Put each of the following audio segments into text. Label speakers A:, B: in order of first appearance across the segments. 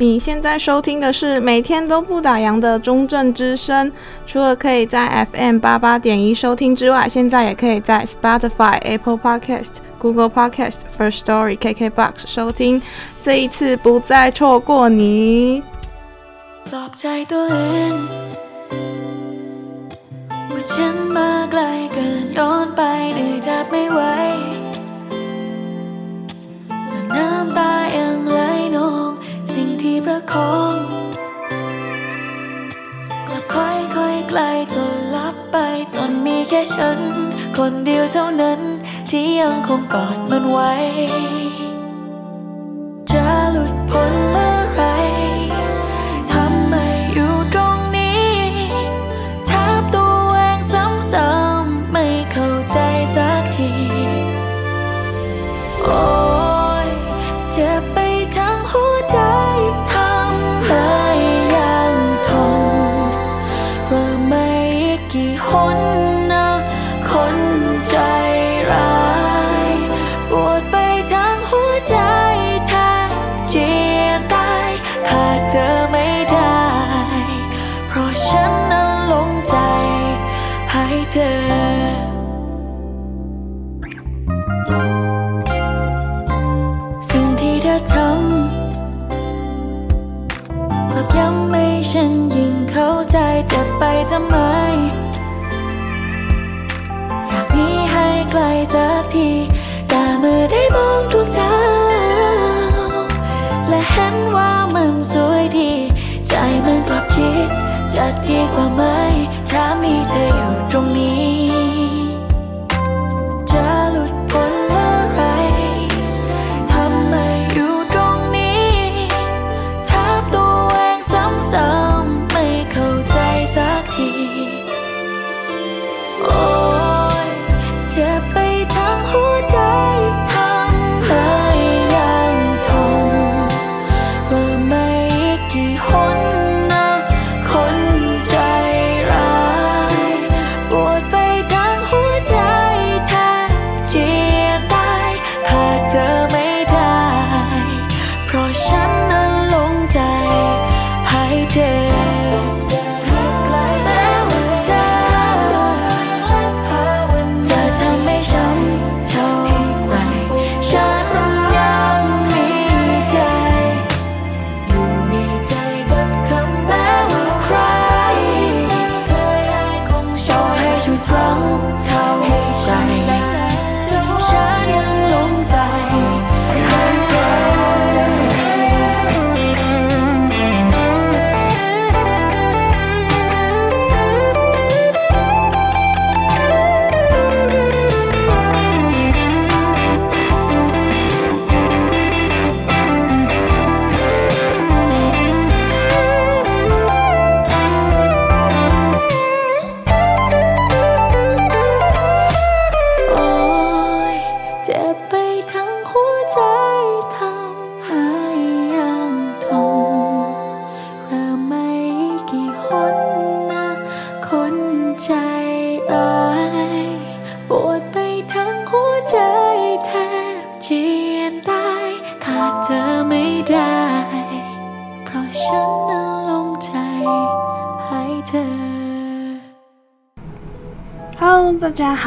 A: 你现在收听的是每天都不打烊的中正之声，除了可以在 FM 八八点一收听之外，现在也可以在 Spotify、Apple Podcast、Google Podcast、First Story、KKBox 收听。这一次不再错过你。
B: ระคอง กลับค่อยค่อยไกลจนลับไปจนมีแค่ฉัน คนเดียวเท่านั้นที่ยังคงกอดมันไว้ จะหลุดพ้นเมื่อ ทีตาเมื่อได้มองดวงดาวและเห็นว่ามันสวยดี ใจมันกลับคิดจะ
A: ดี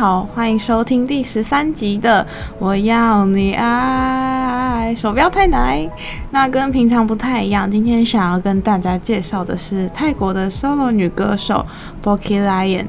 A: 好，欢迎收听第十三集的《我要你爱》，手不要太奶。那跟平常不太一样，今天想要跟大家介绍的是泰国的 solo 女歌手 Boki Lion。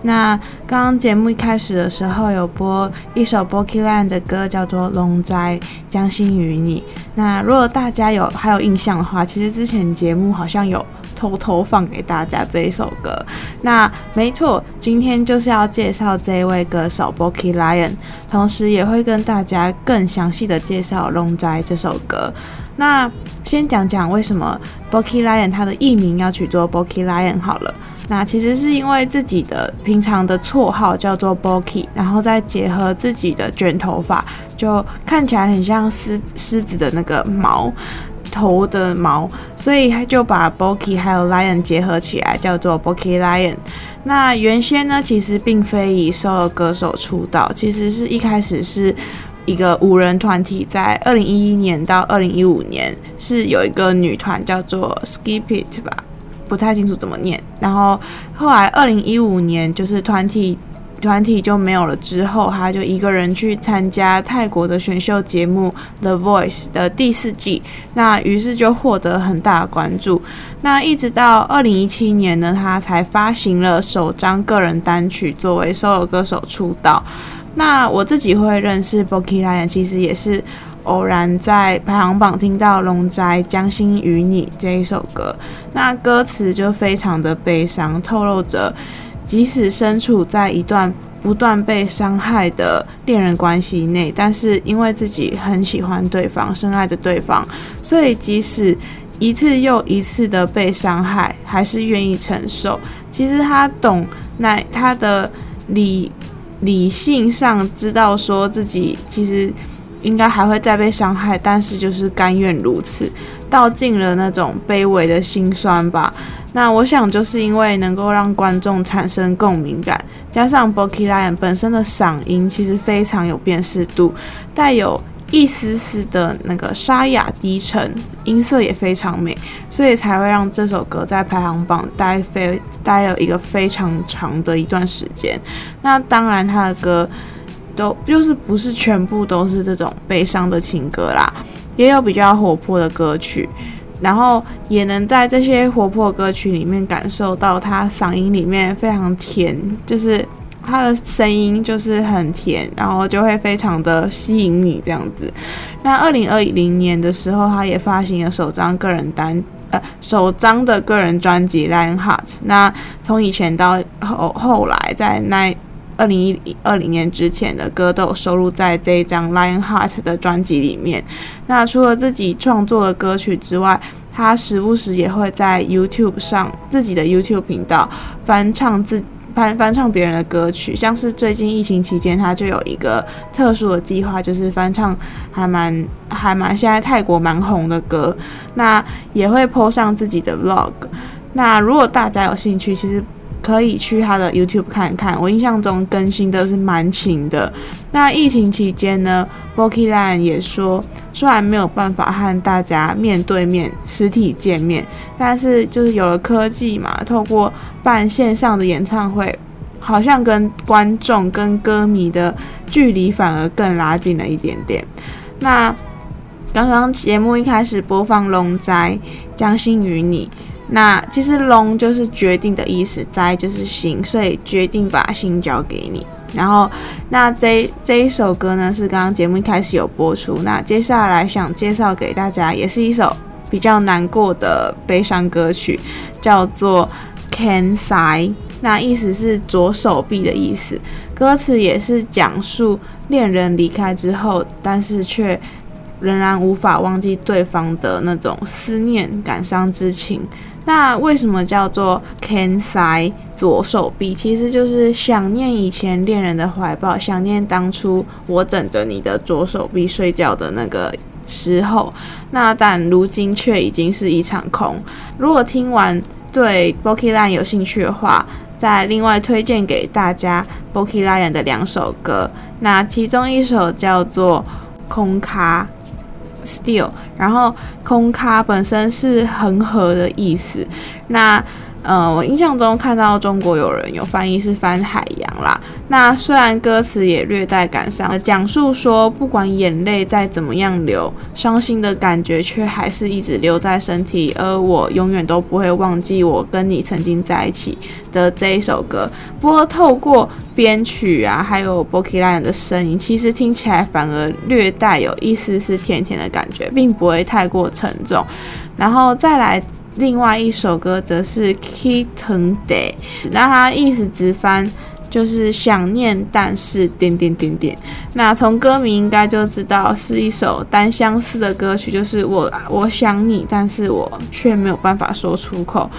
A: 那刚刚节目一开始的时候有播一首 Boki Lion 的歌，叫做《龙斋将心于你》。那如果大家有还有印象的话，其实之前节目好像有。偷偷放给大家这一首歌，那没错，今天就是要介绍这位歌手 Boki Lion，同时也会跟大家更详细的介绍《龙斋》这首歌。那先讲讲为什么 Boki Lion 他的艺名要取做 Boki Lion 好了。那其实是因为自己的平常的绰号叫做 Boki，然后再结合自己的卷头发，就看起来很像狮狮子的那个毛。头的毛，所以他就把 Boki 还有 Lion 结合起来，叫做 Boki Lion。那原先呢，其实并非以 solo 歌手出道，其实是一开始是一个五人团体，在二零一一年到二零一五年是有一个女团叫做 Skip It 吧，不太清楚怎么念。然后后来二零一五年就是团体。团体就没有了之后，他就一个人去参加泰国的选秀节目《The Voice》的第四季，那于是就获得很大的关注。那一直到二零一七年呢，他才发行了首张个人单曲，作为 solo 歌手出道。那我自己会认识 Boki Lion，其实也是偶然在排行榜听到《龙斋将心与你》这一首歌，那歌词就非常的悲伤，透露着。即使身处在一段不断被伤害的恋人关系内，但是因为自己很喜欢对方，深爱着对方，所以即使一次又一次的被伤害，还是愿意承受。其实他懂，那他的理理性上知道说自己其实应该还会再被伤害，但是就是甘愿如此，道尽了那种卑微的心酸吧。那我想，就是因为能够让观众产生共鸣感，加上 Boki Lion 本身的嗓音其实非常有辨识度，带有一丝丝的那个沙哑低沉，音色也非常美，所以才会让这首歌在排行榜待非待了一个非常长的一段时间。那当然，他的歌都就是不是全部都是这种悲伤的情歌啦，也有比较活泼的歌曲。然后也能在这些活泼歌曲里面感受到他嗓音里面非常甜，就是他的声音就是很甜，然后就会非常的吸引你这样子。那二零二零年的时候，他也发行了首张个人单，呃，首张的个人专辑《Lion Heart》。那从以前到后后来，在那。二零一二零年之前的歌都收录在这一张《Lion Heart》的专辑里面。那除了自己创作的歌曲之外，他时不时也会在 YouTube 上自己的 YouTube 频道翻唱自翻翻唱别人的歌曲。像是最近疫情期间，他就有一个特殊的计划，就是翻唱还蛮还蛮现在泰国蛮红的歌。那也会 po 上自己的 Vlog。那如果大家有兴趣，其实。可以去他的 YouTube 看看，我印象中更新的是蛮勤的。那疫情期间呢，Boki Lion 也说，虽然没有办法和大家面对面实体见面，但是就是有了科技嘛，透过办线上的演唱会，好像跟观众跟歌迷的距离反而更拉近了一点点。那刚刚节目一开始播放《龙斋将心与你》。那其实龙就是决定的意思，斋就是心，所以决定把心交给你。然后，那这这一首歌呢，是刚刚节目一开始有播出。那接下来想介绍给大家，也是一首比较难过的悲伤歌曲，叫做《Keng Sai》。那意思是左手臂的意思。歌词也是讲述恋人离开之后，但是却仍然无法忘记对方的那种思念、感伤之情。那为什么叫做 Can Say 左手臂？其实就是想念以前恋人的怀抱，想念当初我枕着你的左手臂睡觉的那个时候。那但如今却已经是一场空。如果听完对 Boki Lion 有兴趣的话，再另外推荐给大家 Boki Lion 的两首歌。那其中一首叫做空卡。Still，然后空卡本身是恒河的意思。那呃，我印象中看到中国有人有翻译是翻海洋啦。那虽然歌词也略带感伤，讲述说不管眼泪再怎么样流，伤心的感觉却还是一直留在身体，而我永远都不会忘记我跟你曾经在一起的这一首歌。不过透过编曲啊，还有 Boki l i n 的声音，其实听起来反而略带有一丝丝甜甜的感觉，并不会太过沉重。然后再来另外一首歌，则是 Kitten Day，那它意思直翻就是想念，但是点点点点。那从歌名应该就知道是一首单相思的歌曲，就是我我想你，但是我却没有办法说出口。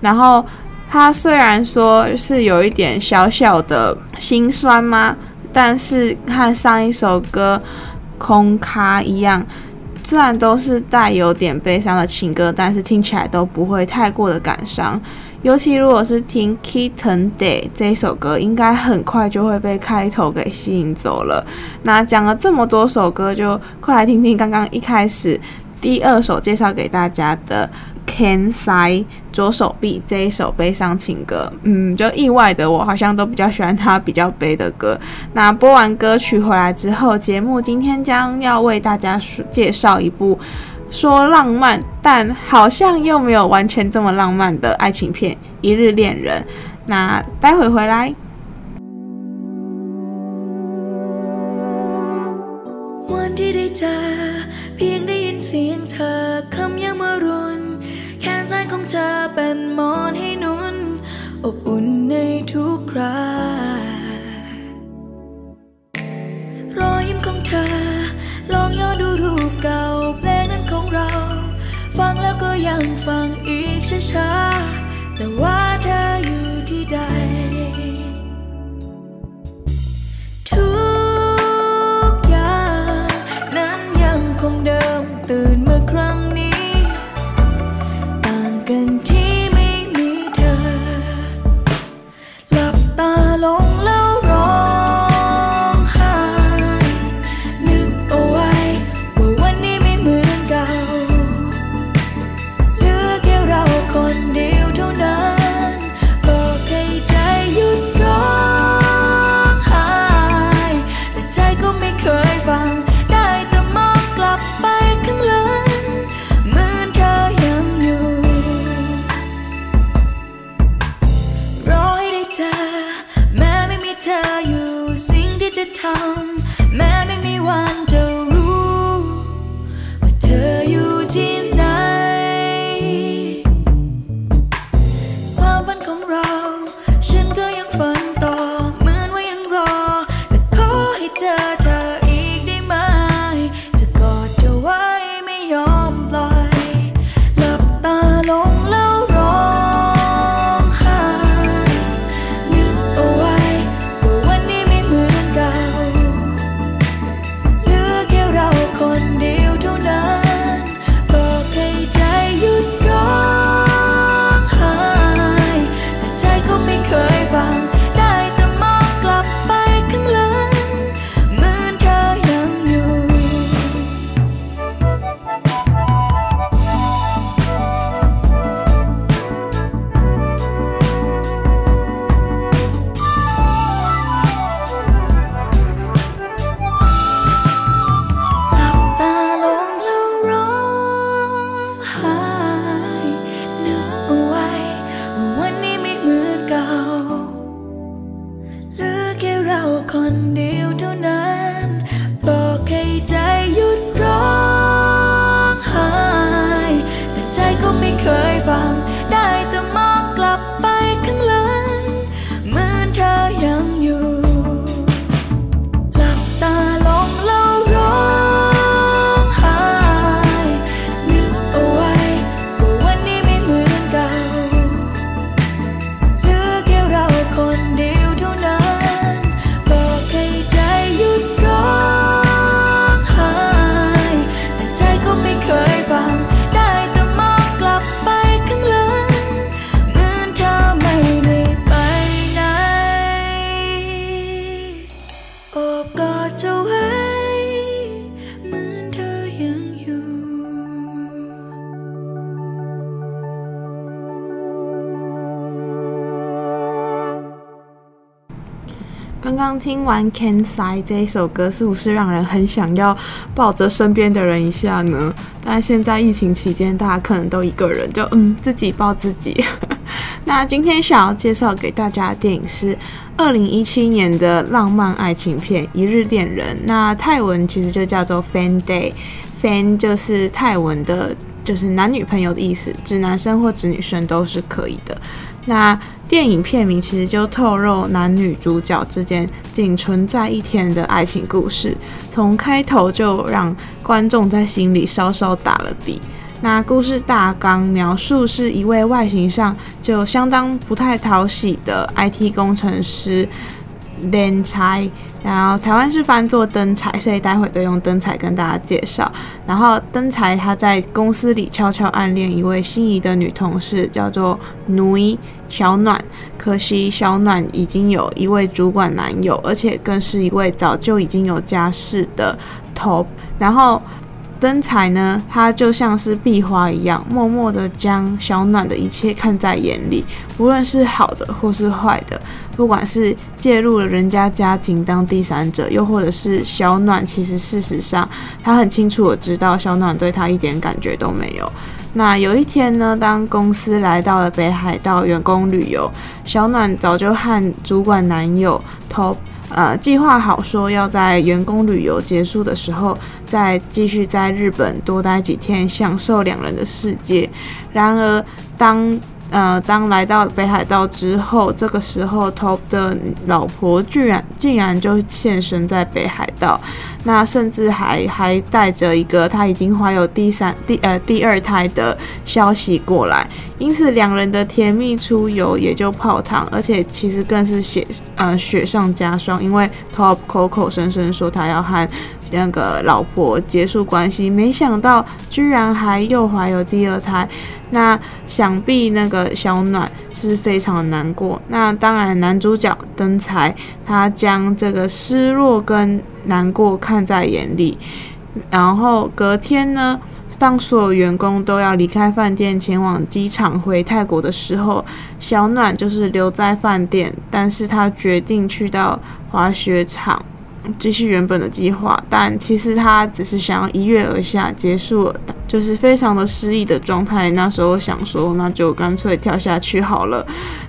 A: 然后它虽然说是有一点小小的心酸吗？但是和上一首歌空卡一样。虽然都是带有点悲伤的情歌，但是听起来都不会太过的感伤。尤其如果是听《Kitten Day》这首歌，应该很快就会被开头给吸引走了。那讲了这么多首歌，就快来听听刚刚一开始第二首介绍给大家的《Kansai》左手臂这一首悲伤情歌。嗯，就意外的我好像都比较喜欢它比较悲的歌。那播完歌曲回来之后，节目今天将要为大家介绍一部。说浪漫，但好像又没有完全这么浪漫的爱情片《一日恋人》。那待会回来。
B: วันที่ได้เจอเพียงได้ยินเสียงเธอคำย้ำอรุณ แขนของเธอเป็นหมอนให้นุ่น อบอุ่นในทุกครารอยยิ้มของเธอ ลองย้อนดูรูปเก่าเพลงนั้นของเรา ฟังแล้วก็ยังฟังอีกช้าๆ ค อบกอดเธอไว้เหมือนเธอยังอยู่
A: 刚刚听完《Kansai》这一首歌，是不是让人很想要抱着身边的人一下呢？但现在疫情期间，大家可能都一个人，就嗯自己抱自己。 那今天想要介绍给大家的电影是二零一七年的浪漫爱情片《一日恋人》。那泰文其实就叫做 Fan Day，Fan 就是泰文的，就是男女朋友的意思，指男生或指女生都是可以的。那电影片名其实就透露男女主角之间仅存在一天的爱情故事，从开头就让观众在心里稍稍打了底。那故事大纲描述是一位外形上就相当不太讨喜的 IT 工程师，连才，然后台湾是翻作灯彩，所以待会都用灯彩跟大家介绍。然后灯彩他在公司里悄悄暗恋一位心仪的女同事，叫做奴一小暖。可惜小暖已经有一位主管男友，而且更是一位早就已经有家室的 top。然后。灯彩呢，他就像是壁花一样，默默地将小暖的一切看在眼里，无论是好的或是坏的，不管是介入了人家家庭当第三者，又或者是小暖，其实事实上他很清楚的知道小暖对他一点感觉都没有。那有一天呢，当公司来到了北海道员工旅游，小暖早就和主管男友 Top。呃，计划好说要在员工旅游结束的时候，再继续在日本多待几天，享受两人的世界。然而，当呃当来到北海道之后，这个时候 Top 的老婆居然竟然就现身在北海道。那甚至还还带着一个他已经怀有第三第呃第二胎的消息过来，因此两人的甜蜜出游也就泡汤，而且其实更是雪呃雪上加霜，因为 Top 口口声声说他要和那个老婆结束关系，没想到居然还又怀有第二胎，那想必那个小暖是非常的难过。那当然男主角灯彩他将这个失落跟难过看在眼里，然后隔天呢，当所有员工都要离开饭店前往机场回泰国的时候，小暖就是留在饭店，但是他决定去到滑雪场。继续原本的计划，但其实他只是想要一跃而下，结束了，就是非常的失意的状态。那时候想说，那就干脆跳下去好了。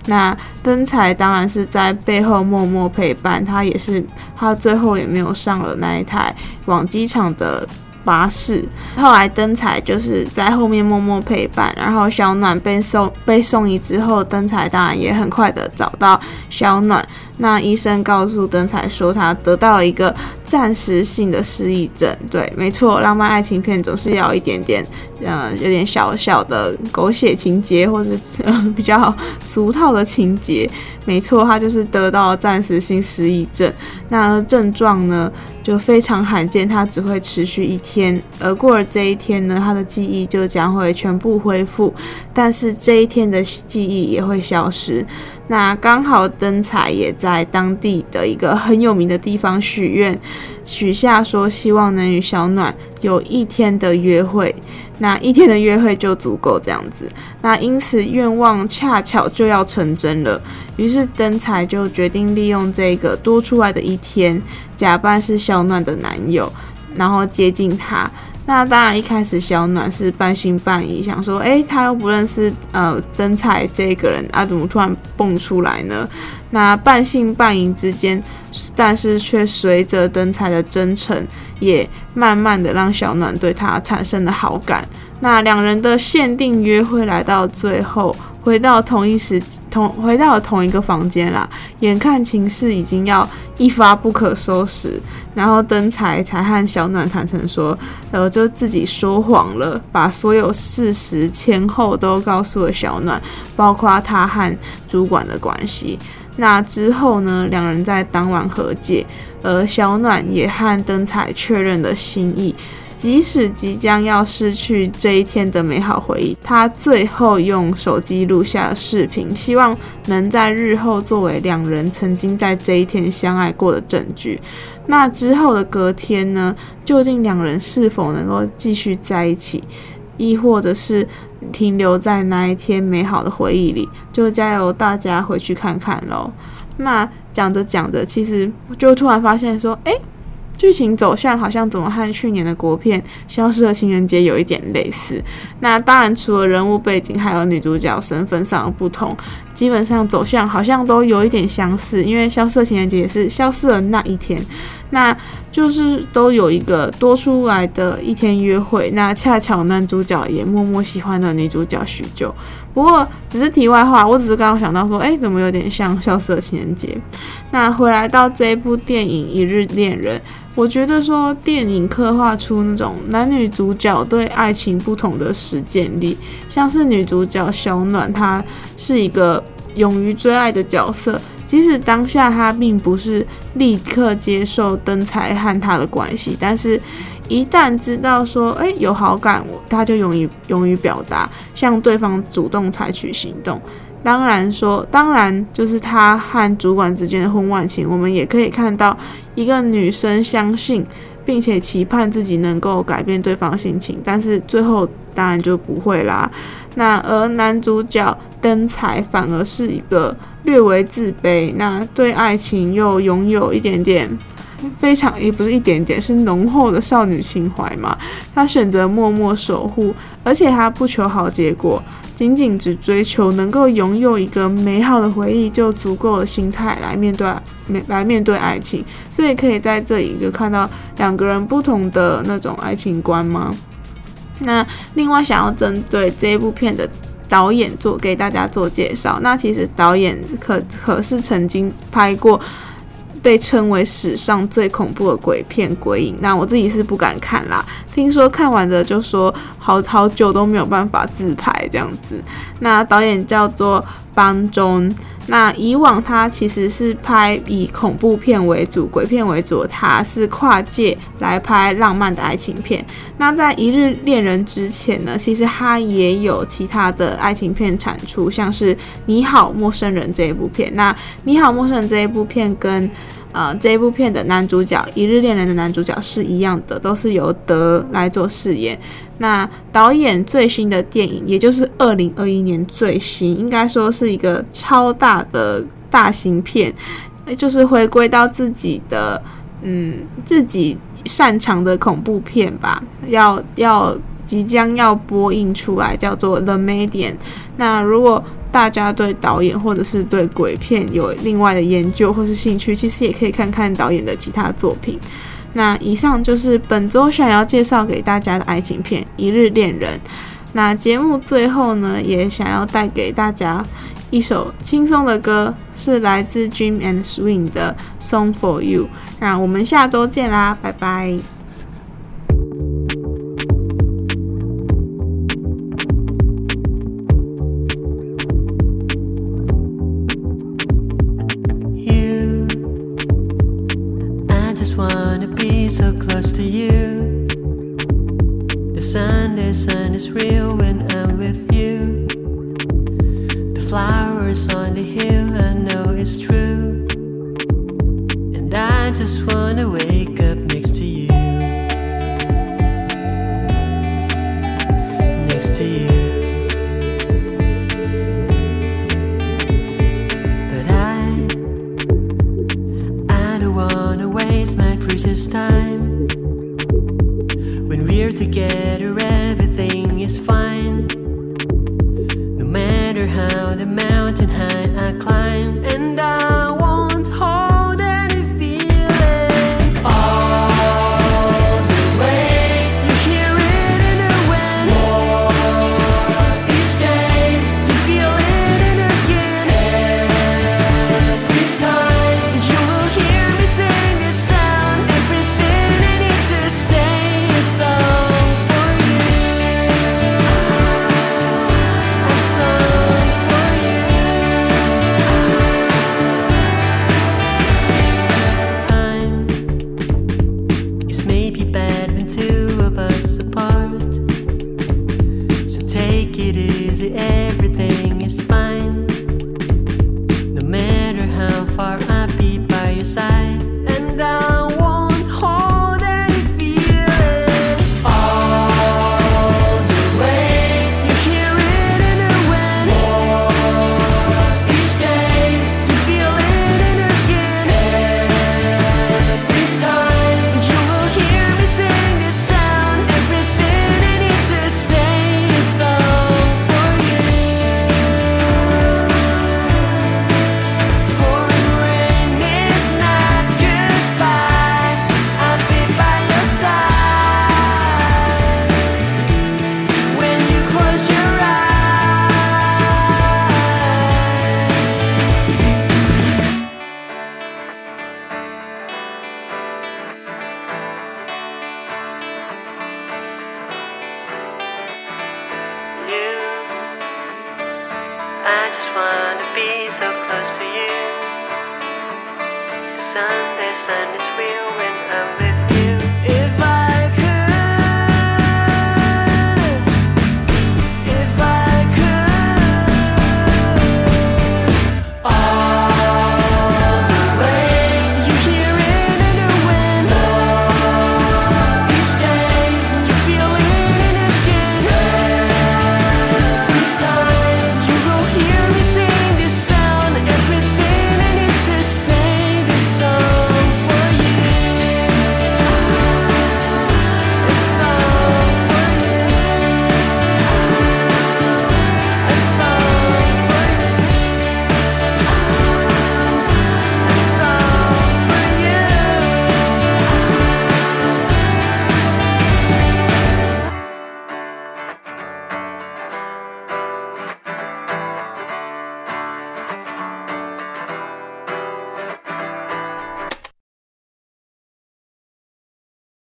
A: 那灯彩当然是在背后默默陪伴他，也是他最后也没有上了那一台往机场的巴士。后来灯彩就是在后面默默陪伴，然后小暖被送被送医之后，灯彩当然也很快的找到小暖。那医生告诉灯彩说，他得到了一个暂时性的失忆症。对，没错，浪漫爱情片总是要一点点，呃，有点小小的狗血情节，或是呃比较俗套的情节。没错，他就是得到暂时性失忆症。那症状呢，就非常罕见，它只会持续一天，而过了这一天呢，他的记忆就将会全部恢复，但是这一天的记忆也会消失。那刚好灯彩也在当地的一个很有名的地方许愿，许下说希望能与小暖有一天的约会，那一天的约会就足够这样子。那因此愿望恰巧就要成真了，于是灯彩就决定利用这个多出来的一天，假扮是小暖的男友，然后接近他。那当然，一开始小暖是半信半疑，想说，诶，他又不认识呃灯彩这个人啊，怎么突然蹦出来呢？那半信半疑之间，但是却随着灯彩的真诚，也慢慢的让小暖对他产生了好感。那两人的限定约会来到最后。回到同一时同回到同一个房间啦，眼看情势已经要一发不可收拾，然后灯彩才和小暖坦诚说，呃就自己说谎了，把所有事实前后都告诉了小暖，包括他和主管的关系。那之后呢，两人在当晚和解，而小暖也和灯彩确认了心意。即使即将要失去这一天的美好回忆，他最后用手机录下了视频，希望能在日后作为两人曾经在这一天相爱过的证据。那之后的隔天呢？究竟两人是否能够继续在一起，亦或者是停留在那一天美好的回忆里？就加油大家回去看看喽。那讲着讲着，其实就突然发现说，诶。剧情走向好像怎么和去年的国片《消失的情人节》有一点类似。那当然，除了人物背景还有女主角身份上的不同，基本上走向好像都有一点相似。因为《消失的情人节》也是消失了那一天，那就是都有一个多出来的一天约会。那恰巧男主角也默默喜欢了女主角许久。不过只是题外话，我只是刚刚想到说，哎，怎么有点像《消失的情人节》？那回来到这一部电影《一日恋人》。我觉得说电影刻画出那种男女主角对爱情不同的实践力，像是女主角小暖，她是一个勇于追爱的角色，即使当下她并不是立刻接受灯彩和她的关系，但是一旦知道说，哎，有好感，他就勇于勇于表达，向对方主动采取行动。当然说，当然就是他和主管之间的婚外情，我们也可以看到一个女生相信并且期盼自己能够改变对方心情，但是最后当然就不会啦。那而男主角登彩反而是一个略为自卑，那对爱情又拥有一点点非常，也不是一点点，是浓厚的少女情怀嘛。他选择默默守护，而且他不求好结果。仅仅只追求能够拥有一个美好的回忆就足够的心态来面对来面对爱情，所以可以在这里就看到两个人不同的那种爱情观吗？那另外想要针对这一部片的导演做给大家做介绍，那其实导演可可是曾经拍过。被称为史上最恐怖的鬼片《鬼影》，那我自己是不敢看啦。听说看完的就说好好久都没有办法自拍这样子。那导演叫做邦中。那以往他其实是拍以恐怖片为主、鬼片为主，他是跨界来拍浪漫的爱情片。那在《一日恋人》之前呢，其实他也有其他的爱情片产出，像是《你好，陌生人》这一部片。那《你好，陌生人》这一部片跟呃，这一部片的男主角《一日恋人》的男主角是一样的，都是由德来做饰演。那导演最新的电影，也就是二零二一年最新，应该说是一个超大的大型片，就是回归到自己的嗯自己擅长的恐怖片吧，要要即将要播映出来，叫做《The Medium》。那如果大家对导演或者是对鬼片有另外的研究或是兴趣，其实也可以看看导演的其他作品。那以上就是本周想要介绍给大家的爱情片《一日恋人》。那节目最后呢，也想要带给大家一首轻松的歌，是来自 Dream and Swing 的《Song for You》。那我们下周见啦，拜拜。to you.